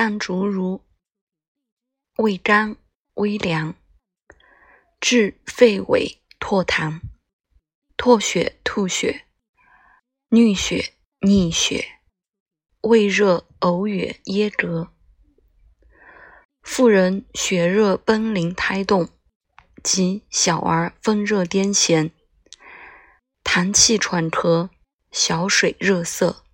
淡竹茹，味甘微凉，治肺痿、唾痰、唾血、吐血、衄血、溺血，胃热呕哕、噎嗝，妇人血热奔淋、胎动，及小儿风热癫痫，痰气喘咳、小水热涩。